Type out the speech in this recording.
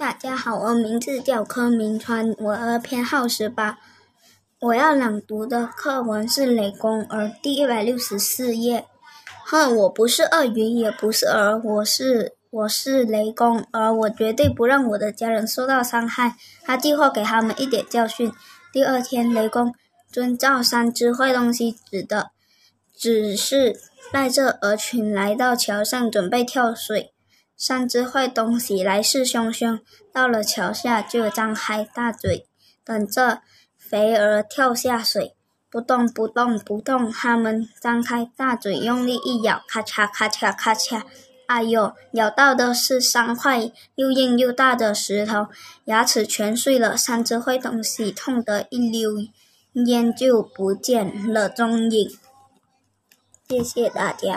大家好，我名字叫柯明川，我的编号十八。我要朗读的课文是《雷公儿》第一百六十四页。哼，我不是鳄鱼，也不是鹅，我是我是雷公儿，我绝对不让我的家人受到伤害。他计划给他们一点教训。第二天，雷公遵照三只坏东西指的指示，带着鹅群来到桥上，准备跳水。三只坏东西来势汹汹，到了桥下就张开大嘴，等着肥儿跳下水。不动，不动，不动！它们张开大嘴，用力一咬，咔嚓，咔嚓，咔嚓！哎呦，咬到的是三块又硬又大的石头，牙齿全碎了。三只坏东西痛得一溜烟就不见了踪影。谢谢大家。